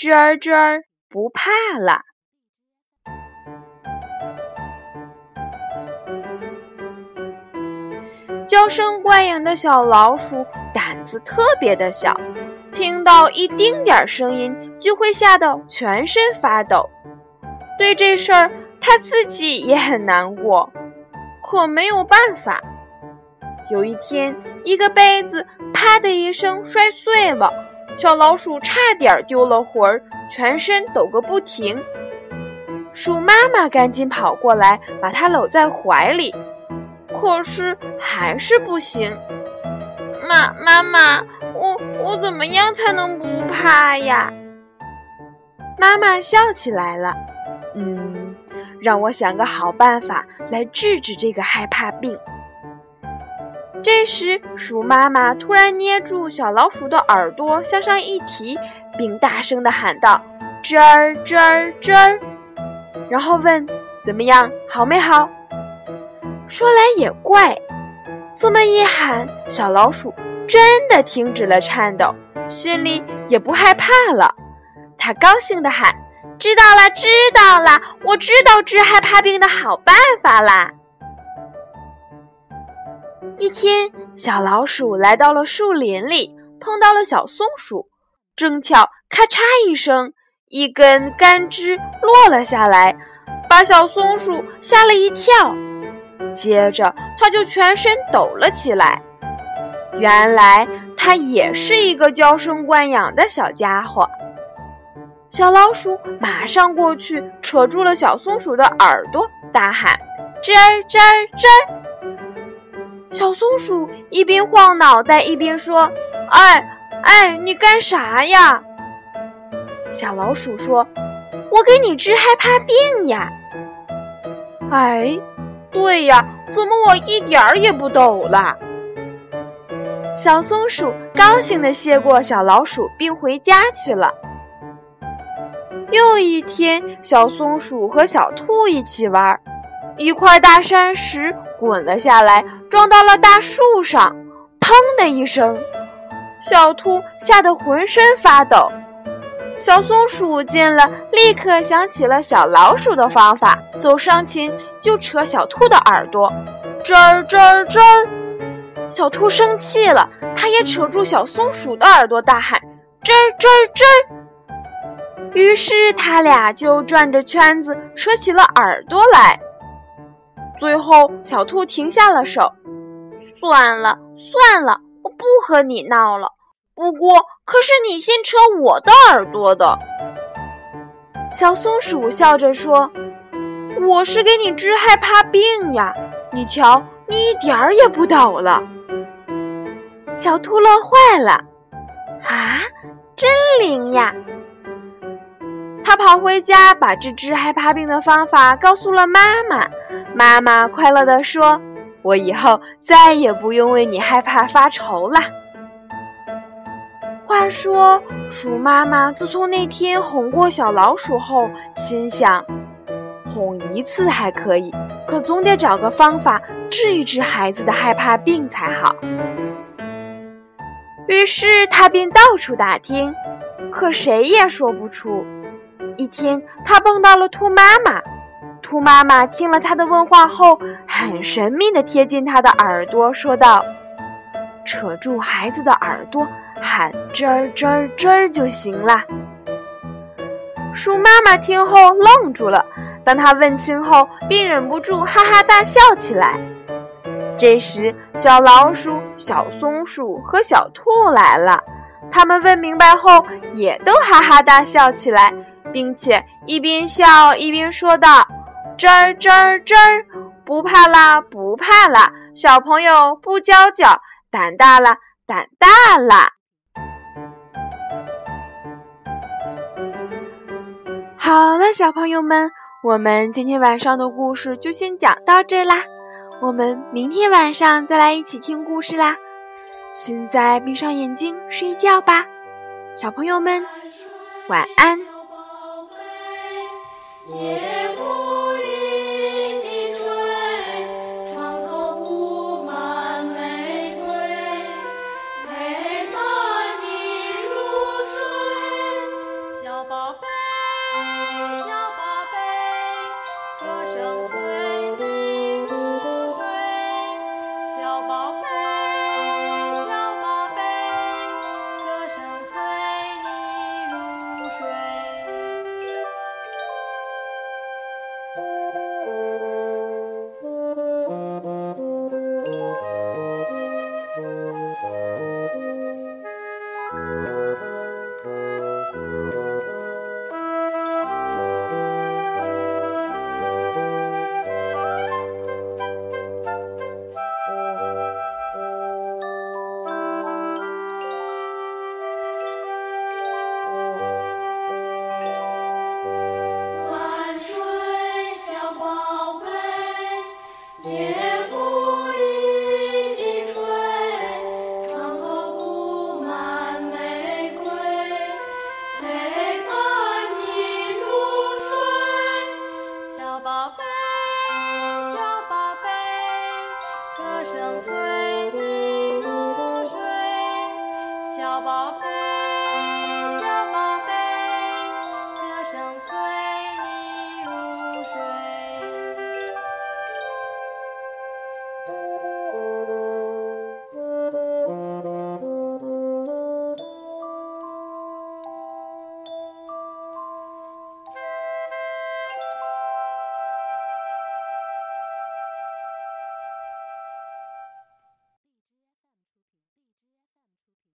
吱儿吱儿不怕了》。娇生惯养的小老鼠胆子特别的小，听到一丁点儿声音就会吓得全身发抖。对这事儿，它自己也很难过，可没有办法。有一天，一个杯子。啪的一声摔碎了，小老鼠差点丢了魂儿，全身抖个不停。鼠妈妈赶紧跑过来，把它搂在怀里，可是还是不行。妈，妈妈，我我怎么样才能不怕呀？妈妈笑起来了，嗯，让我想个好办法来治治这个害怕病。这时，鼠妈妈突然捏住小老鼠的耳朵，向上一提，并大声地喊道：“吱儿，吱儿，吱儿！”然后问：“怎么样，好没好？”说来也怪，这么一喊，小老鼠真的停止了颤抖，心里也不害怕了。它高兴地喊：“知道了，知道了，我知道治害怕病的好办法啦！”一天，小老鼠来到了树林里，碰到了小松鼠。正巧，咔嚓一声，一根干枝落了下来，把小松鼠吓了一跳。接着，它就全身抖了起来。原来，它也是一个娇生惯养的小家伙。小老鼠马上过去，扯住了小松鼠的耳朵，大喊：“吱儿，吱儿，吱儿！”小松鼠一边晃脑袋一边说：“哎哎，你干啥呀？”小老鼠说：“我给你治害怕病呀。”哎，对呀，怎么我一点儿也不抖了？小松鼠高兴地谢过小老鼠，并回家去了。又一天，小松鼠和小兔一起玩，一块大山石滚了下来。撞到了大树上，砰的一声，小兔吓得浑身发抖。小松鼠见了，立刻想起了小老鼠的方法，走上前就扯小兔的耳朵，吱儿吱儿吱儿。小兔生气了，它也扯住小松鼠的耳朵，大喊吱儿吱儿吱儿。于是他俩就转着圈子扯起了耳朵来。最后，小兔停下了手。算了算了，我不和你闹了。不过，可是你先扯我的耳朵的。小松鼠笑着说：“我是给你治害怕病呀，你瞧，你一点儿也不抖了。”小兔乐坏了，啊，真灵呀！他跑回家，把治治害怕病的方法告诉了妈妈。妈妈快乐地说。我以后再也不用为你害怕发愁了。话说，鼠妈妈自从那天哄过小老鼠后，心想，哄一次还可以，可总得找个方法治一治孩子的害怕病才好。于是，他便到处打听，可谁也说不出。一天，他碰到了兔妈妈。兔妈妈听了他的问话后，很神秘地贴近他的耳朵说道：“扯住孩子的耳朵，喊吱儿吱儿吱儿就行了。”鼠妈妈听后愣住了，当他问清后，便忍不住哈哈大笑起来。这时，小老鼠、小松鼠和小兔来了，他们问明白后，也都哈哈大笑起来，并且一边笑一边说道。吱儿吱儿吱儿，不怕啦，不怕啦，小朋友不娇娇，胆大了，胆大了。好了，小朋友们，我们今天晚上的故事就先讲到这啦。我们明天晚上再来一起听故事啦。现在闭上眼睛睡觉吧，小朋友们，晚安。